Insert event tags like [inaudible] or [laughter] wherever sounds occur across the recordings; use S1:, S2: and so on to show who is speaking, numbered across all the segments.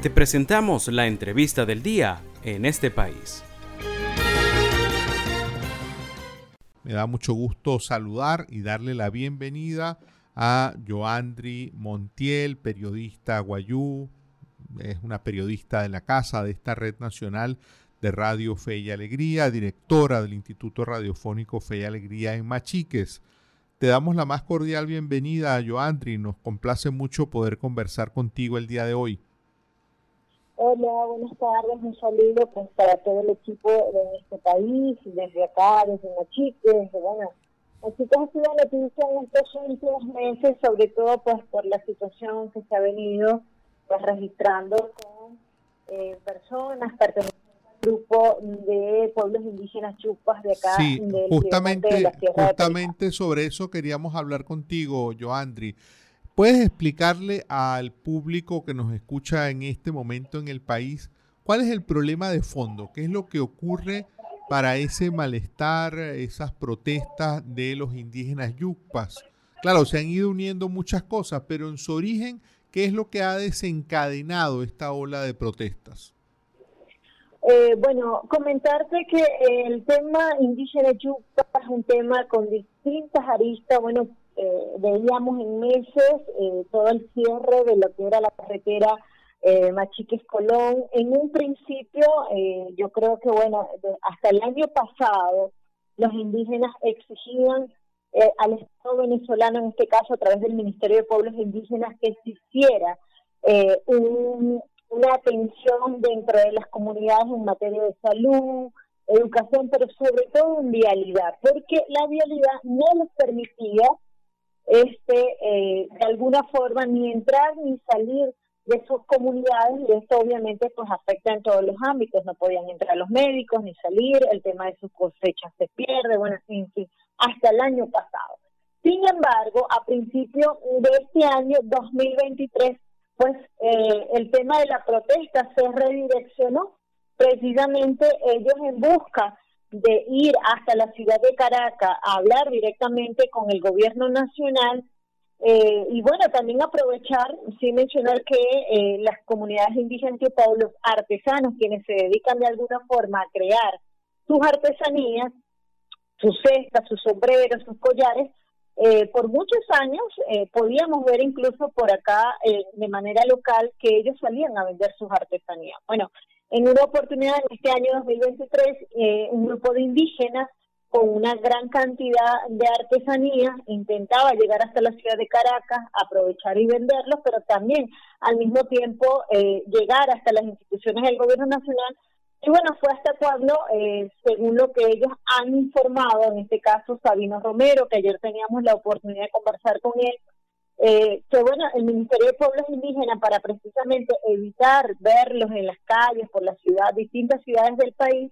S1: Te presentamos la entrevista del día en este país.
S2: Me da mucho gusto saludar y darle la bienvenida a Joandri Montiel, periodista guayú, es una periodista de la casa de esta red nacional de Radio Fe y Alegría, directora del Instituto Radiofónico Fe y Alegría en Machiques. Te damos la más cordial bienvenida, Joandri. Nos complace mucho poder conversar contigo el día de hoy.
S3: Hola, buenas tardes. Un saludo pues, para todo el equipo de este país, desde acá, desde Machiques. Bueno, Machiques ha sido noticia en estos últimos meses, sobre todo pues por la situación que se ha venido pues, registrando con eh, personas pertenecientes grupo de pueblos indígenas chupas de acá.
S2: Sí, justamente, justamente sobre eso queríamos hablar contigo, Joandri. ¿Puedes explicarle al público que nos escucha en este momento en el país cuál es el problema de fondo? ¿Qué es lo que ocurre para ese malestar, esas protestas de los indígenas yupas? Claro, se han ido uniendo muchas cosas, pero en su origen, ¿qué es lo que ha desencadenado esta ola de protestas?
S3: Eh, bueno, comentarte que el tema indígena yuca es un tema con distintas aristas. Bueno, eh, veíamos en meses eh, todo el cierre de lo que era la carretera eh, Machiques Colón. En un principio, eh, yo creo que, bueno, hasta el año pasado, los indígenas exigían al Estado venezolano, en este caso a través del Ministerio de Pueblos Indígenas, que se hiciera un, una atención dentro de las comunidades en materia de salud, educación, pero sobre todo en vialidad, porque la vialidad no les permitía este eh, de alguna forma ni entrar ni salir de sus comunidades y esto obviamente pues afecta en todos los ámbitos, no podían entrar los médicos ni salir, el tema de sus cosechas se pierde, bueno, en fin, hasta el año pasado. Sin embargo, a principio de este año 2023 pues eh, el tema de la protesta se redireccionó precisamente ellos en busca de ir hasta la ciudad de Caracas a hablar directamente con el gobierno nacional eh, y bueno, también aprovechar, sin mencionar que eh, las comunidades indígenas y pueblos artesanos, quienes se dedican de alguna forma a crear sus artesanías, sus cestas, sus sombreros, sus collares, eh, por muchos años eh, podíamos ver incluso por acá eh, de manera local que ellos salían a vender sus artesanías. Bueno, en una oportunidad en este año 2023, un grupo de indígenas con una gran cantidad de artesanías intentaba llegar hasta la ciudad de Caracas, aprovechar y venderlos, pero también al mismo tiempo llegar hasta las instituciones del gobierno nacional. Y bueno, fue hasta cuando, eh, según lo que ellos han informado, en este caso Sabino Romero, que ayer teníamos la oportunidad de conversar con él, eh, que bueno, el Ministerio de Pueblos Indígenas, para precisamente evitar verlos en las calles, por la ciudad, distintas ciudades del país,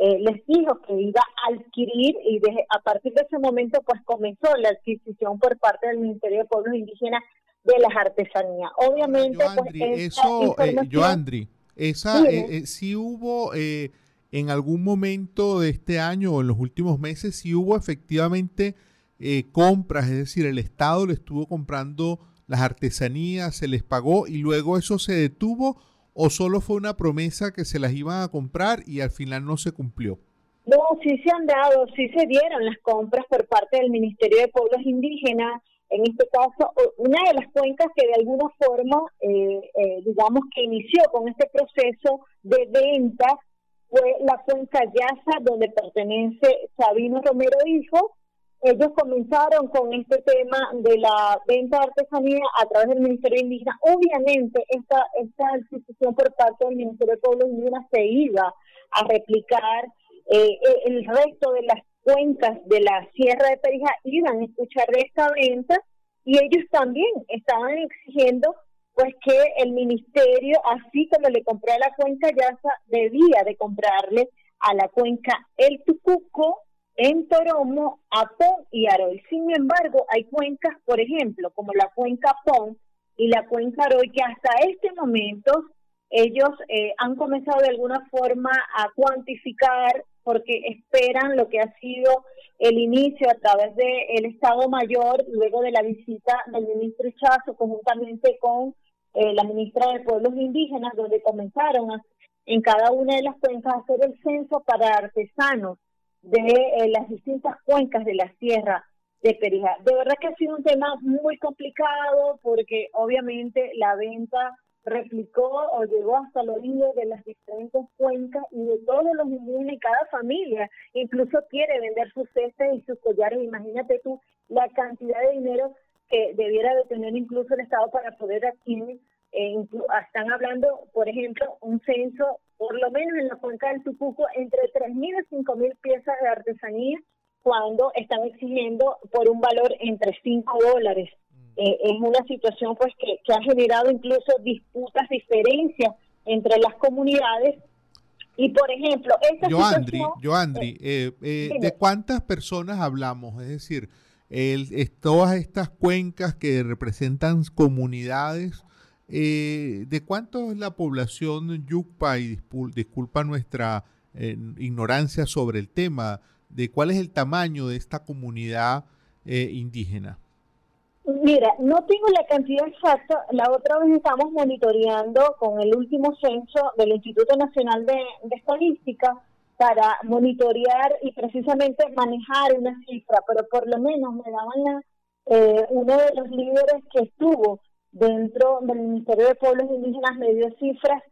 S3: eh, les dijo que iba a adquirir y desde, a partir de ese momento pues comenzó la adquisición por parte del Ministerio de Pueblos Indígenas de las artesanías. Obviamente, pues,
S2: eso, Joandri, esa, eh, eh hubo eh, en algún momento de este año o en los últimos meses, si hubo efectivamente eh, compras, es decir, el Estado le estuvo comprando las artesanías, se les pagó y luego eso se detuvo o solo fue una promesa que se las iban a comprar y al final no se cumplió.
S3: No, sí se han dado, sí se dieron las compras por parte del Ministerio de Pueblos Indígenas, en este caso, una de las cuencas que de alguna forma, eh, eh, digamos que inició con este proceso de venta fue la cuenca Yaza, donde pertenece Sabino Romero Hijo. Ellos comenzaron con este tema de la venta de artesanía a través del Ministerio Indígena. Obviamente, esta, esta institución por parte del Ministerio de Pueblos Indígenas se iba a replicar eh, el resto de las cuencas de la Sierra de Perija iban a escuchar de esta venta y ellos también estaban exigiendo pues que el ministerio, así como le compró a la cuenca Yaza, debía de comprarle a la cuenca El Tucuco, en Toromo, Apón y Aroy. Sin embargo, hay cuencas, por ejemplo, como la cuenca Apón y la cuenca Aroy, que hasta este momento ellos eh, han comenzado de alguna forma a cuantificar porque esperan lo que ha sido el inicio a través del Estado Mayor, luego de la visita del ministro Chazo, conjuntamente con eh, la ministra de Pueblos Indígenas, donde comenzaron en cada una de las cuencas a hacer el censo para artesanos de eh, las distintas cuencas de la sierra de Perijá. De verdad que ha sido un tema muy complicado porque obviamente la venta replicó o llegó hasta los niños de las diferentes cuencas y de todos los indígenas y cada familia incluso quiere vender sus cestas y sus collares. Imagínate tú la cantidad de dinero que debiera de tener incluso el Estado para poder adquirir. Eh, están hablando, por ejemplo, un censo, por lo menos en la cuenca del Tucuco, entre 3.000 y 5.000 piezas de artesanía cuando están exigiendo por un valor entre 5 dólares. Eh, es una situación pues que, ha generado incluso disputas, diferencias entre las comunidades. Y por ejemplo, esta
S2: yo Andri, eh, eh, ¿de cuántas personas hablamos? Es decir, el, todas estas cuencas que representan comunidades, ¿de cuánto es la población yucpa? Y disculpa nuestra ignorancia sobre el tema, ¿de cuál es el tamaño de esta comunidad indígena?
S3: Mira, no tengo la cantidad exacta. La otra vez estamos monitoreando con el último censo del Instituto Nacional de, Estadística para monitorear y precisamente manejar una cifra, pero por lo menos me daban la, eh, uno de los líderes que estuvo dentro del Ministerio de Pueblos Indígenas me dio cifras,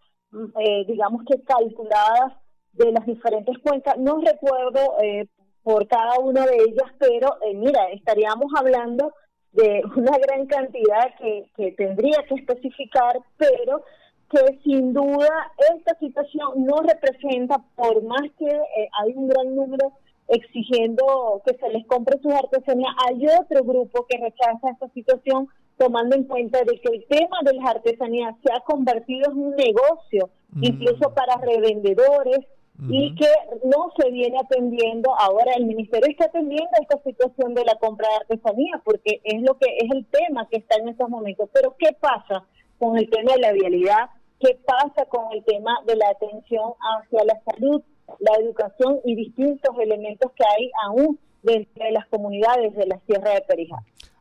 S3: eh, digamos que calculadas de las diferentes cuencas. No recuerdo eh, por cada una de ellas, pero mira, estaríamos hablando de una gran cantidad que, que tendría que especificar, pero que sin duda esta situación no representa, por más que eh, hay un gran número exigiendo que se les compre sus artesanías, hay otro grupo que rechaza esta situación tomando en cuenta de que el tema de las artesanías se ha convertido en un negocio, mm. incluso para revendedores, y que no se viene atendiendo. Ahora el ministerio está atendiendo esta situación de la compra de artesanía porque es lo que es el tema que está en estos momentos. Pero ¿qué pasa con el tema de la vialidad? ¿Qué pasa con el tema de la atención hacia la salud, la educación y distintos elementos que hay aún dentro de las comunidades de la Sierra de Perijá?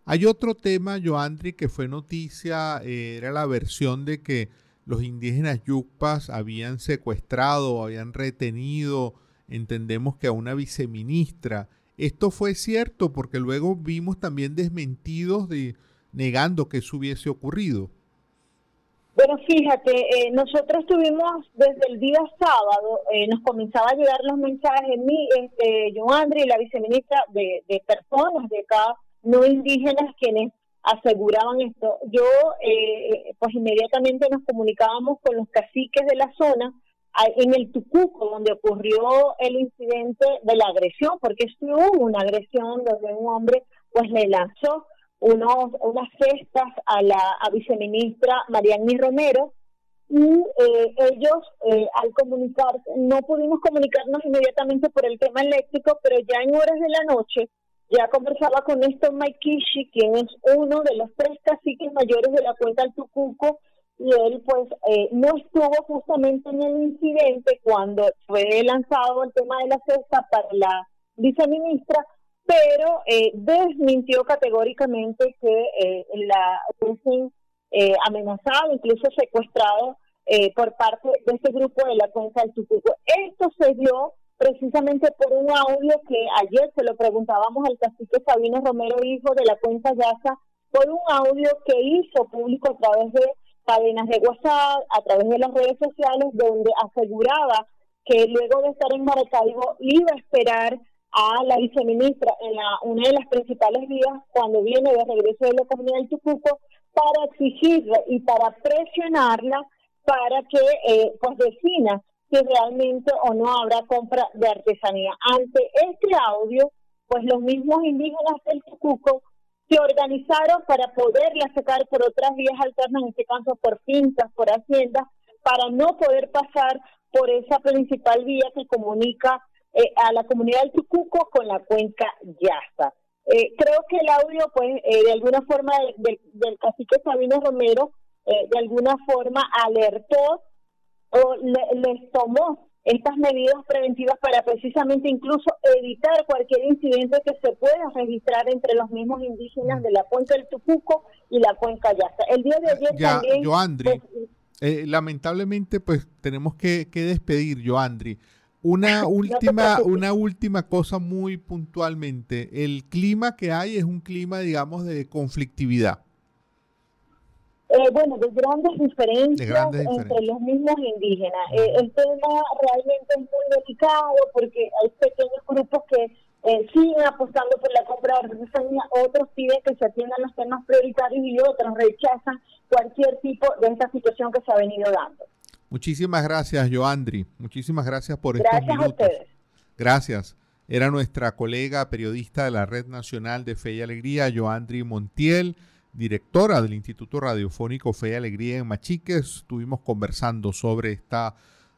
S2: Hay otro tema, Joandri, que fue noticia, eh, era la versión de que los indígenas yucpas habían secuestrado, habían retenido, entendemos que a una viceministra. Esto fue cierto porque luego vimos también desmentidos de negando que eso hubiese ocurrido.
S3: Bueno, fíjate, eh, nosotros tuvimos desde el día sábado, eh, nos comenzaba a llegar los mensajes, mi, este, John Andre, la viceministra, de, de personas de acá, no indígenas, quienes aseguraban esto. Yo, eh, pues inmediatamente nos comunicábamos con los caciques de la zona en el Tucuco, donde ocurrió el incidente de la agresión, porque hubo una agresión donde un hombre pues le lanzó unos, unas cestas a la viceministra Mariani Romero y eh, ellos eh, al comunicarse, no pudimos comunicarnos inmediatamente por el tema eléctrico, pero ya en horas de la noche ya conversaba con esto Maikishi, quien es uno de los tres caciques mayores de la cuenca del Tucuco, y él pues eh, no estuvo justamente en el incidente cuando fue lanzado el tema de la cesta para la viceministra, pero eh, desmintió categóricamente que eh, la hubiesen eh, amenazado, incluso secuestrado eh, por parte de ese grupo de la cuenca del Tucuco. Esto se dio precisamente por un audio que ayer se lo preguntábamos al cacique Sabino Romero, hijo de la cuenta Yasa, por un audio que hizo público a través de cadenas de WhatsApp, a través de las redes sociales, donde aseguraba que luego de estar en Maracaibo iba a esperar a la viceministra en la, una de las principales vías cuando viene de regreso de la comunidad del Tucuco para exigirle y para presionarla para que eh, pues defina si realmente o no habrá compra de artesanía. Ante este audio, pues los mismos indígenas del Tucuco se organizaron para poderla sacar por otras vías alternas, en este caso por fincas, por haciendas, para no poder pasar por esa principal vía que comunica eh, a la comunidad del Tucuco con la cuenca Yasta. Eh, creo que el audio, pues, eh, de alguna forma, del cacique Sabino Romero, de alguna forma alertó o les tomó estas medidas preventivas para precisamente incluso evitar cualquier incidente que se pueda registrar entre los mismos indígenas de la cuenca del Tucuco y la cuenca Yasta. El día de ayer
S2: ya,
S3: también...
S2: Joandri, pues, eh, lamentablemente pues tenemos que, que despedir, Joandri. Una [laughs] última, una última cosa muy puntualmente. El clima que hay es un clima, digamos, de conflictividad.
S3: Eh, bueno, de grandes diferencias entre los mismos indígenas. Eh, el tema realmente es muy delicado porque hay pequeños grupos que eh, siguen apostando por la compra de artesanía, otros piden que se atiendan los temas prioritarios y otros rechazan cualquier tipo de esta situación que se ha venido dando.
S2: Muchísimas gracias, Joandri. Muchísimas gracias por estos minutos. Gracias. Era nuestra colega periodista de la Red Nacional de Fe y Alegría, Joandri Montiel, directora del Instituto Radiofónico Fe y Alegría en Machiques. Estuvimos conversando sobre esta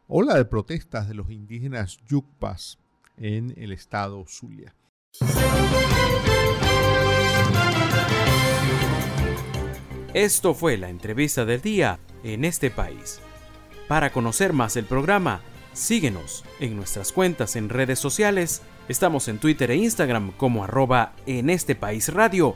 S2: ola de protestas de los indígenas yucpas en el estado Zulia.
S1: Esto fue la entrevista del día en este país. Para conocer más el programa, síguenos en nuestras cuentas en redes sociales. Estamos en Twitter e Instagram como arroba en este país radio